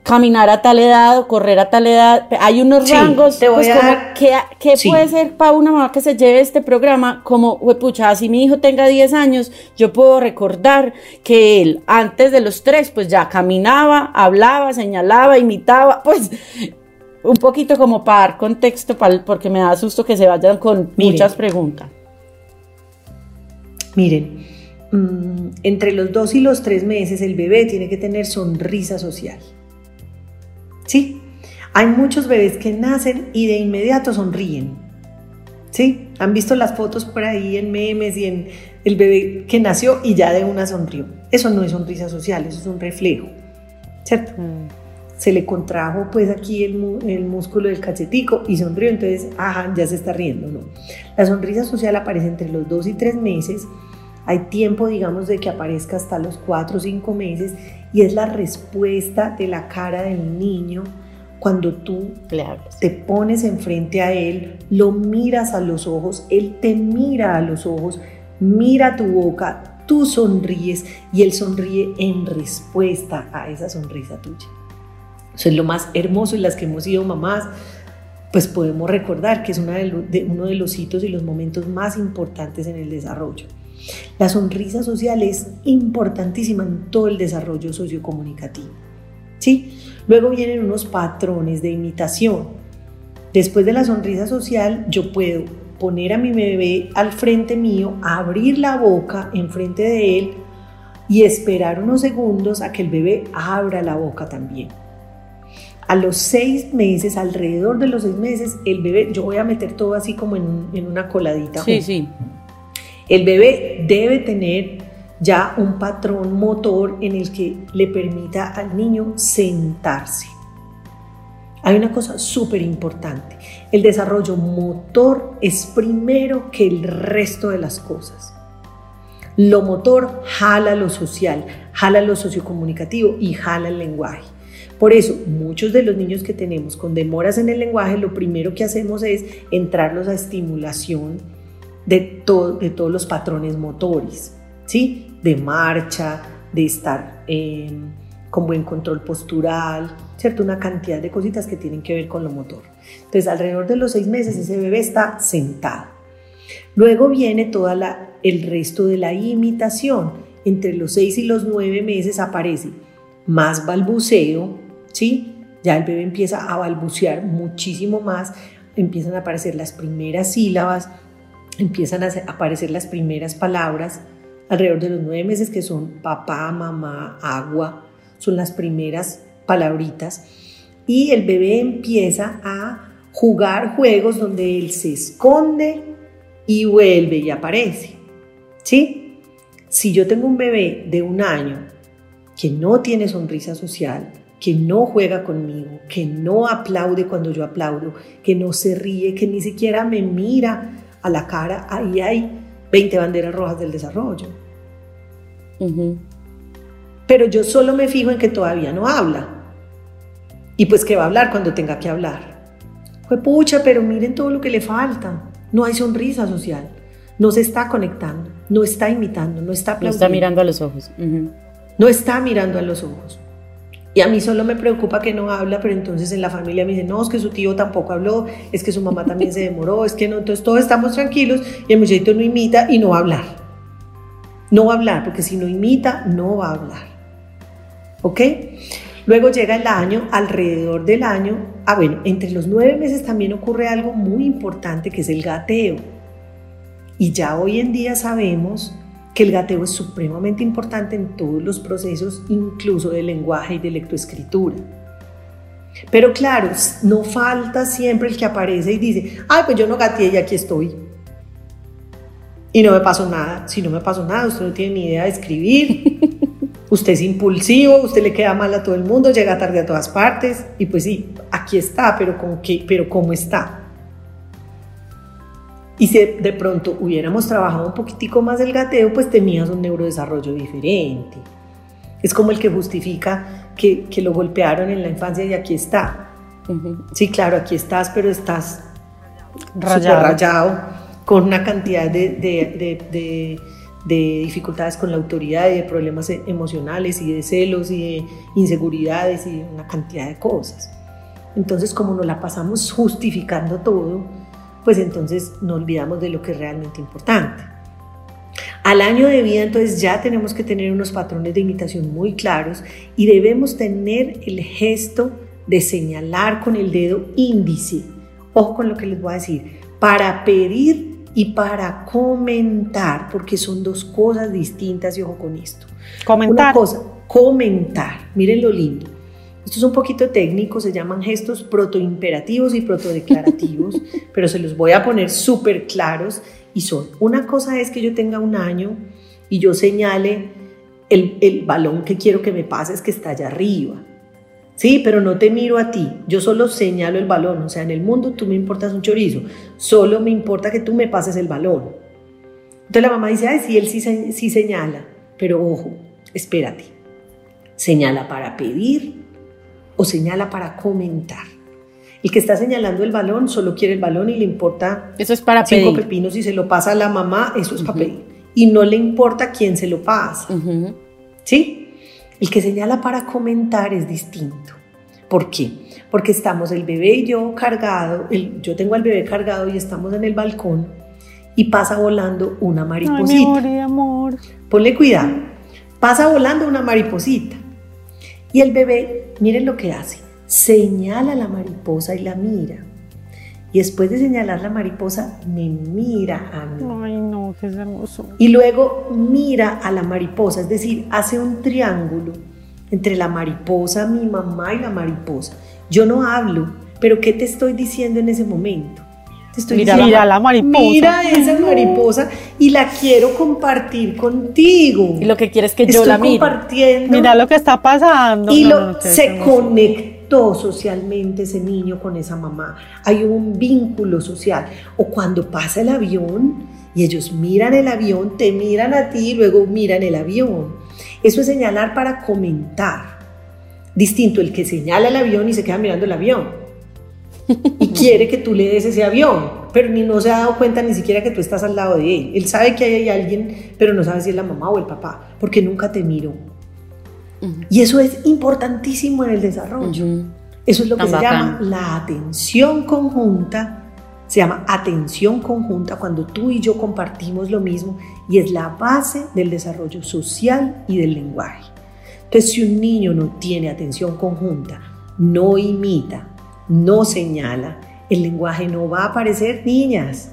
caminar a tal edad o correr a tal edad, hay unos rangos, te voy pues, a ¿qué, puede ser para una mamá que se lleve este programa? Como, pucha, si mi hijo tenga 10 años, yo puedo recordar que él antes de los 3, pues ya caminaba, hablaba, señalaba, imitaba, pues un poquito como para dar contexto, porque me da susto que se vayan con muchas preguntas. Miren, mm, entre los dos y los tres meses el bebé tiene que tener sonrisa social. ¿Sí? Hay muchos bebés que nacen y de inmediato sonríen. ¿Sí? Han visto las fotos por ahí en memes y en el bebé que nació y ya de una sonrió. Eso no es sonrisa social, eso es un reflejo. ¿Cierto? Mm. Se le contrajo pues aquí el, el, músculo del cachetico y sonrió, entonces, ajá, ya se está riendo, ¿no? La sonrisa social aparece entre los dos y tres meses. Hay tiempo, digamos, de que aparezca hasta los cuatro o cinco meses y es la respuesta de la cara del niño cuando tú te pones enfrente a Él, lo miras a los ojos, Él te mira a los ojos, mira tu boca, tú sonríes y Él sonríe en respuesta a esa sonrisa tuya. Eso es lo más hermoso y las que hemos sido mamás, pues podemos recordar que es uno de los hitos y los momentos más importantes en el desarrollo. La sonrisa social es importantísima en todo el desarrollo sociocomunicativo. ¿Sí? Luego vienen unos patrones de imitación. Después de la sonrisa social, yo puedo poner a mi bebé al frente mío, abrir la boca enfrente de él y esperar unos segundos a que el bebé abra la boca también. A los seis meses, alrededor de los seis meses, el bebé, yo voy a meter todo así como en, una coladita. Sí, sí. El bebé debe tener ya un patrón motor en el que le permita al niño sentarse. Hay una cosa súper importante. El desarrollo motor es primero que el resto de las cosas. Lo motor jala lo social, jala lo sociocomunicativo y jala el lenguaje. Por eso, muchos de los niños que tenemos con demoras en el lenguaje, lo primero que hacemos es entrarlos a estimulación de, de todos los patrones motores. ¿sí? De marcha, de estar con buen control postural, ¿cierto? Una cantidad de cositas que tienen que ver con lo motor. Entonces, alrededor de los seis meses ese bebé está sentado. Luego viene toda el resto de la imitación. Entre los seis y los nueve meses aparece más balbuceo, ¿sí? Ya el bebé empieza a balbucear muchísimo más, empiezan a aparecer las primeras sílabas, empiezan a aparecer las primeras palabras, alrededor de los nueve meses, que son papá, mamá, agua, son las primeras palabritas. Y el bebé empieza a jugar juegos donde él se esconde y vuelve y aparece. ¿Sí? Si yo tengo un bebé de un año que no tiene sonrisa social, que no juega conmigo, que no aplaude cuando yo aplaudo, que no se ríe, que ni siquiera me mira a la cara, ahí hay 20 banderas rojas del desarrollo. Pero yo solo me fijo en que todavía no habla. Y pues que va a hablar cuando tenga que hablar. Pues pucha, pero miren todo lo que le falta. No hay sonrisa social. No se está conectando, no está imitando, no está aplaudiendo. No está mirando a los ojos. No está mirando a los ojos. Y a mí solo me preocupa que no habla, pero entonces en la familia me dicen, no, es que su tío tampoco habló, es que su mamá también se demoró, es que no, entonces todos estamos tranquilos y el muchachito no imita y no va a hablar. No va a hablar, porque si no imita, no va a hablar. ¿Ok? Luego llega el año, alrededor del año, ah bueno, entre los nueve meses también ocurre algo muy importante que es el gateo. Y ya hoy en día sabemos que el gateo es supremamente importante en todos los procesos, incluso de lenguaje y de lectoescritura. Pero claro, no falta siempre el que aparece y dice, ay, pues yo no gateé y aquí estoy. Y no me pasó nada. Si no me pasó nada, usted no tiene ni idea de escribir. usted es impulsivo, usted le queda mal a todo el mundo, llega tarde a todas partes. Y pues sí, aquí está, pero, ¿con qué? pero ¿cómo está? Y si de pronto hubiéramos trabajado un poquitico más el gateo, pues tenías un neurodesarrollo diferente. Es como el que justifica que, que lo golpearon en la infancia y aquí está. Sí, claro, aquí estás, pero estás rayado, rayado con una cantidad de, de, de, de, dificultades con la autoridad y de problemas emocionales y de celos y de inseguridades y una cantidad de cosas. Entonces, como nos la pasamos justificando todo, pues entonces no olvidamos de lo que es realmente importante. Al año de vida entonces ya tenemos que tener unos patrones de imitación muy claros y debemos tener el gesto de señalar con el dedo índice. Ojo con lo que les voy a decir, para pedir y para comentar, porque son dos cosas distintas y ojo con esto. Comentar. Una cosa, comentar, miren lo lindo. Esto es un poquito técnico, se llaman gestos protoimperativos y protodeclarativos, pero se los voy a poner súper claros y son, una cosa es que yo tenga un año y yo señale el, el balón que quiero que me pases que está allá arriba. Sí, pero no te miro a ti, yo solo señalo el balón, o sea, en el mundo tú me importas un chorizo, solo me importa que tú me pases el balón. Entonces la mamá dice, ay, sí, él sí, sí señala, pero ojo, espérate, señala para pedir o señala para comentar. El que está señalando el balón solo quiere el balón y le importa eso es para cinco pepinos y se lo pasa a la mamá, eso es para pedir. Y no le importa quién se lo pasa. ¿Sí? El que señala para comentar es distinto. ¿Por qué? Porque estamos el bebé y yo cargado, yo tengo al bebé cargado y estamos en el balcón y pasa volando una mariposita. Ay, amor. Ponle cuidado. Pasa volando una mariposita. Y el bebé, miren lo que hace. Señala la mariposa y la mira. Y después de señalar la mariposa, me mira a mí. Ay, no, qué hermoso. Y luego mira a la mariposa, es decir, hace un triángulo entre la mariposa, mi mamá y la mariposa. Yo no hablo, pero ¿qué te estoy diciendo en ese momento? Te estoy mira, diciendo, mira la mariposa. Mira esa mariposa y la quiero compartir contigo. Y lo que quieres que yo la mire. compartiendo. Mira lo que está pasando. Y lo, se conecta socialmente ese niño con esa mamá, hay un vínculo social. O cuando pasa el avión y ellos miran el avión, te miran a ti y luego miran el avión. Eso es señalar para comentar. Distinto el que señala el avión y se queda mirando el avión. Y quiere que tú le des ese avión, pero ni no se ha dado cuenta ni siquiera que tú estás al lado de él. Él sabe que hay alguien, pero no sabe si es la mamá o el papá, porque nunca te miró. Y eso es importantísimo en el desarrollo. Eso es lo que se llama la atención conjunta. Se llama atención conjunta cuando tú y yo compartimos lo mismo y es la base del desarrollo social y del lenguaje. Entonces, si un niño no tiene atención conjunta, no imita, no señala, el lenguaje no va a aparecer, niñas.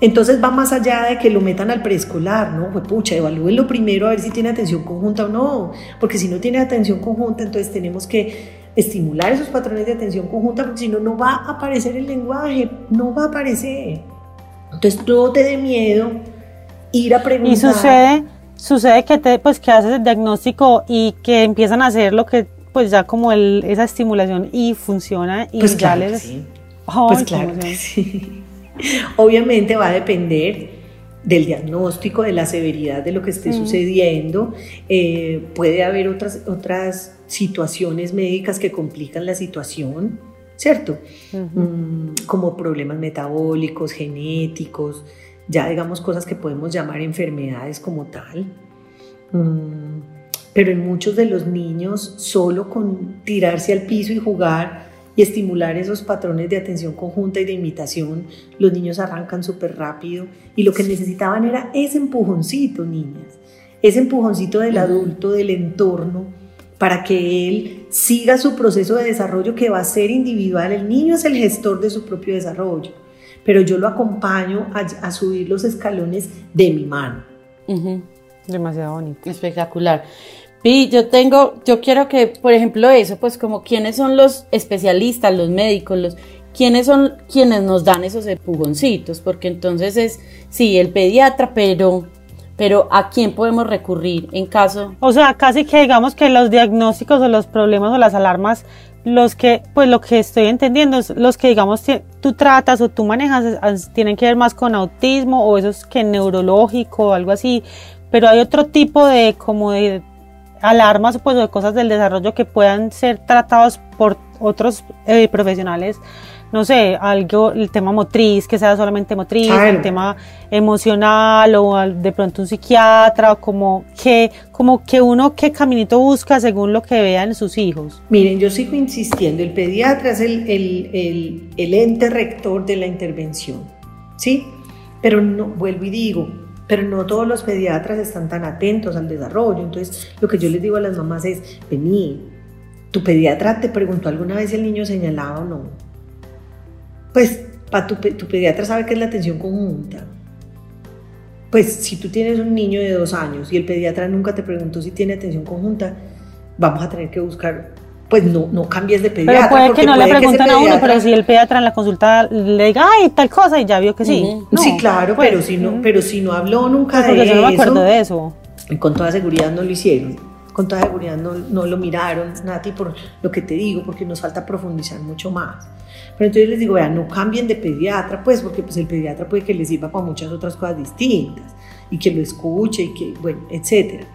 Entonces va más allá de que lo metan al preescolar, ¿no? Pues pucha, evalúenlo primero a ver si tiene atención conjunta o no, porque si no tiene atención conjunta, entonces tenemos que estimular esos patrones de atención conjunta, porque si no, no va a aparecer el lenguaje, no va a aparecer. Entonces no te dé miedo ir a preguntar. Y sucede, sucede que, te, pues, que haces el diagnóstico y que empiezan a hacer lo que, pues ya como el, esa estimulación y funciona y pues ya claro les... Sí. pues claro sí. Obviamente va a depender del diagnóstico, de la severidad de lo que esté sucediendo. Eh, puede haber otras, otras situaciones médicas que complican la situación, ¿cierto? Mm, como problemas metabólicos, genéticos, ya digamos cosas que podemos llamar enfermedades como tal. Mm, pero en muchos de los niños, solo con tirarse al piso y jugar, y estimular esos patrones de atención conjunta y de imitación, los niños arrancan súper rápido y lo que necesitaban era ese empujoncito, niñas, ese empujoncito del adulto, del entorno, para que él siga su proceso de desarrollo que va a ser individual. El niño es el gestor de su propio desarrollo, pero yo lo acompaño a, subir los escalones de mi mano. Demasiado bonito. Espectacular. Y yo tengo, yo quiero que, por ejemplo, eso, pues como quiénes son los especialistas, los médicos, los quiénes son quienes nos dan esos empujoncitos, porque entonces es, sí, el pediatra, pero, pero ¿a quién podemos recurrir en caso? O sea, casi que digamos que los diagnósticos o los problemas o las alarmas, los que, pues lo que estoy entendiendo es los que digamos tú tratas o tú manejas, tienen que ver más con autismo o esos que neurológico o algo así, pero hay otro tipo de como de alarmas pues, o de cosas del desarrollo que puedan ser tratados por otros eh, profesionales no sé, algo, el tema motriz, que sea solamente motriz, el tema emocional o de pronto un psiquiatra, o como que, como que uno qué caminito busca según lo que vean sus hijos. Miren, yo sigo insistiendo, el pediatra es el, el, el ente rector de la intervención, ¿sí? Pero no, vuelvo y digo, pero no todos los pediatras están tan atentos al desarrollo. Entonces, lo que yo les digo a las mamás es, vení, ¿tu pediatra te preguntó alguna vez si el niño señalaba o no? Pues, pa, tu, tu pediatra sabe que es la atención conjunta. Pues si tú tienes un niño de dos años y el pediatra nunca te preguntó si tiene atención conjunta, vamos a tener que buscar pues no, no cambies de pediatra. Pero puede que no le pregunten a uno, pero si el pediatra en la consulta le diga, ay, tal cosa, y ya vio que sí. sí, claro, pues, pero, si no, pero si no habló nunca pues de eso. yo no me acuerdo de eso. Y con toda seguridad no lo hicieron. Con toda seguridad no, no lo miraron, Nati, por lo que te digo, porque nos falta profundizar mucho más. Pero entonces les digo, vean, no cambien de pediatra, pues, porque pues el pediatra puede que les sirva para muchas otras cosas distintas y que lo escuche y que, bueno, etcétera.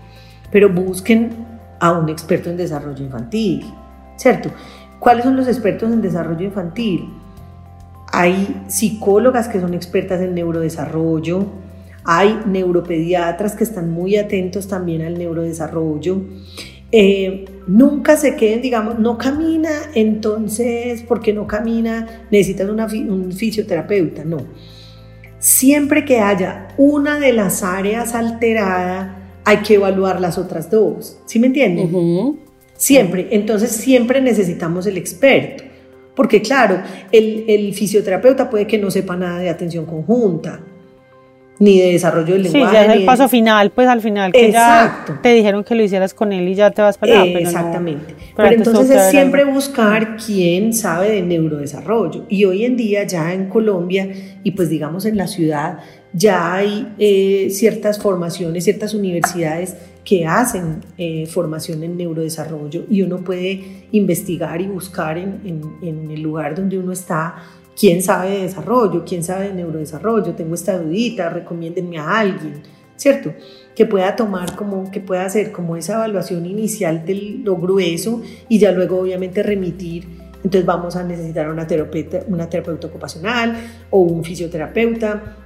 Pero busquen a un experto en desarrollo infantil ¿cierto? ¿Cuáles son los expertos en desarrollo infantil? Hay psicólogas que son expertas en neurodesarrollo, hay neuropediatras que están muy atentos también al neurodesarrollo. Eh, nunca se queden, digamos, no camina, entonces, porque no camina, necesitas un fisioterapeuta, no. Siempre que haya una de las áreas alterada, hay que evaluar las otras dos. ¿Sí me entienden? Siempre. Entonces siempre necesitamos el experto. Porque claro, el, fisioterapeuta puede que no sepa nada de atención conjunta, ni de desarrollo del lenguaje. Sí, ya es el paso final, pues al final que ya te dijeron que lo hicieras con él y ya te vas para allá. Exactamente. pero, entonces es siempre buscar quién sabe de neurodesarrollo. Y hoy en día ya en Colombia y pues digamos en la ciudad ya hay eh, ciertas formaciones, ciertas universidades que hacen eh, formación en neurodesarrollo y uno puede investigar y buscar en, en, el lugar donde uno está quién sabe de desarrollo, quién sabe de neurodesarrollo, tengo esta dudita, recomiéndenme a alguien, ¿cierto? Que pueda tomar como, que pueda hacer como esa evaluación inicial de lo grueso y ya luego obviamente remitir. Entonces vamos a necesitar una terapeuta, una terapeuta ocupacional o un fisioterapeuta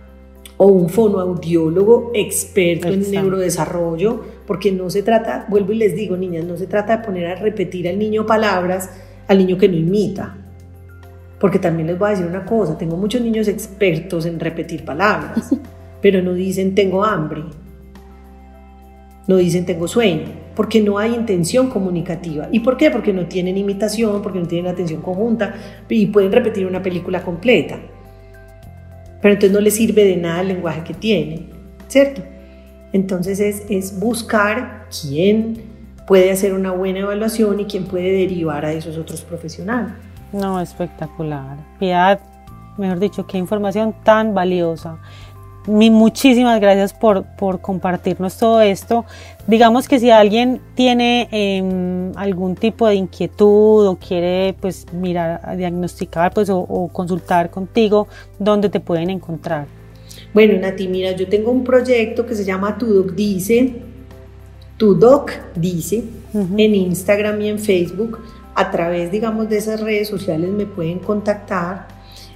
o un fonoaudiólogo experto en neurodesarrollo, porque no se trata, vuelvo y les digo, niñas, no se trata de poner a repetir al niño palabras al niño que no imita. Porque también les voy a decir una cosa, tengo muchos niños expertos en repetir palabras, pero no dicen tengo hambre, no dicen tengo sueño, porque no hay intención comunicativa. ¿Y por qué? Porque no tienen imitación, porque no tienen atención conjunta y pueden repetir una película completa pero entonces no le sirve de nada el lenguaje que tiene, ¿cierto? Entonces es, es buscar quién puede hacer una buena evaluación y quién puede derivar a esos otros profesionales. No, espectacular. Piedad, mejor dicho, qué información tan valiosa muchísimas gracias por, por, compartirnos todo esto. Digamos que si alguien tiene em, algún tipo de inquietud o quiere pues mirar, diagnosticar pues o, consultar contigo, ¿dónde te pueden encontrar? Bueno, Nati, mira, yo tengo un proyecto que se llama Tu Doc Dice, Tu Doc Dice, en Instagram y en Facebook. A través, digamos, de esas redes sociales me pueden contactar.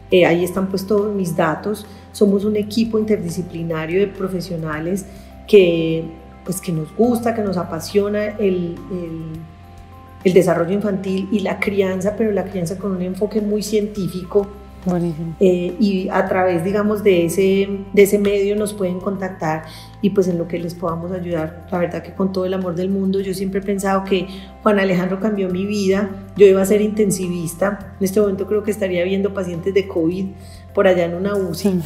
Eh, ahí están pues todos mis datos somos un equipo interdisciplinario de profesionales que, pues, que nos gusta, que nos apasiona el, el, desarrollo infantil y la crianza, pero la crianza con un enfoque muy científico. Eh, y a través, digamos, de ese, de ese medio nos pueden contactar y pues en lo que les podamos ayudar. La verdad que con todo el amor del mundo, yo siempre he pensado que Juan Alejandro cambió mi vida. Yo iba a ser intensivista. En este momento creo que estaría viendo pacientes de COVID por allá en una UCI,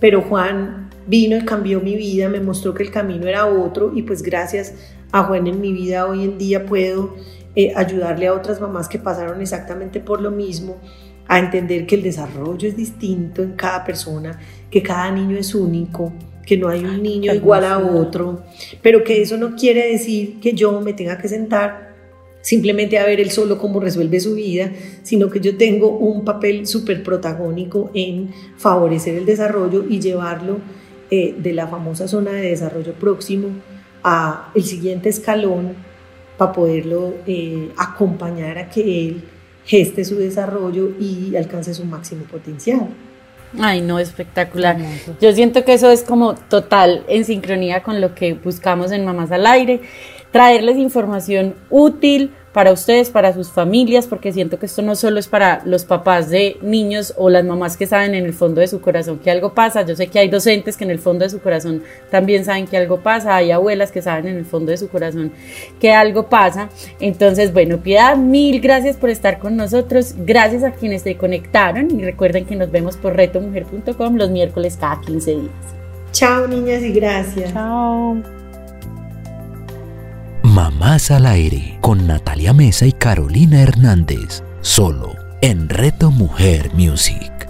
pero Juan vino y cambió mi vida, me mostró que el camino era otro y pues gracias a Juan en mi vida hoy en día puedo eh, ayudarle a otras mamás que pasaron exactamente por lo mismo, a entender que el desarrollo es distinto en cada persona, que cada niño es único, que no hay un niño igual a otro, pero que eso no quiere decir que yo me tenga que sentar simplemente a ver él solo cómo resuelve su vida, sino que yo tengo un papel súper protagónico en favorecer el desarrollo y llevarlo eh, de la famosa zona de desarrollo próximo a el siguiente escalón para poderlo eh, acompañar a que él geste su desarrollo y alcance su máximo potencial. Ay, no, espectacular. Yo siento que eso es como total en sincronía con lo que buscamos en Mamás al Aire traerles información útil para ustedes, para sus familias, porque siento que esto no solo es para los papás de niños o las mamás que saben en el fondo de su corazón que algo pasa. Yo sé que hay docentes que en el fondo de su corazón también saben que algo pasa, hay abuelas que saben en el fondo de su corazón que algo pasa. Entonces, bueno, Piedad, mil gracias por estar con nosotros. Gracias a quienes se conectaron y recuerden que nos vemos por retomujer.com los miércoles cada 15 días. Chao, niñas, y gracias. Chao. Mamás al aire con Natalia Mesa y Carolina Hernández, solo en Reto Mujer Music.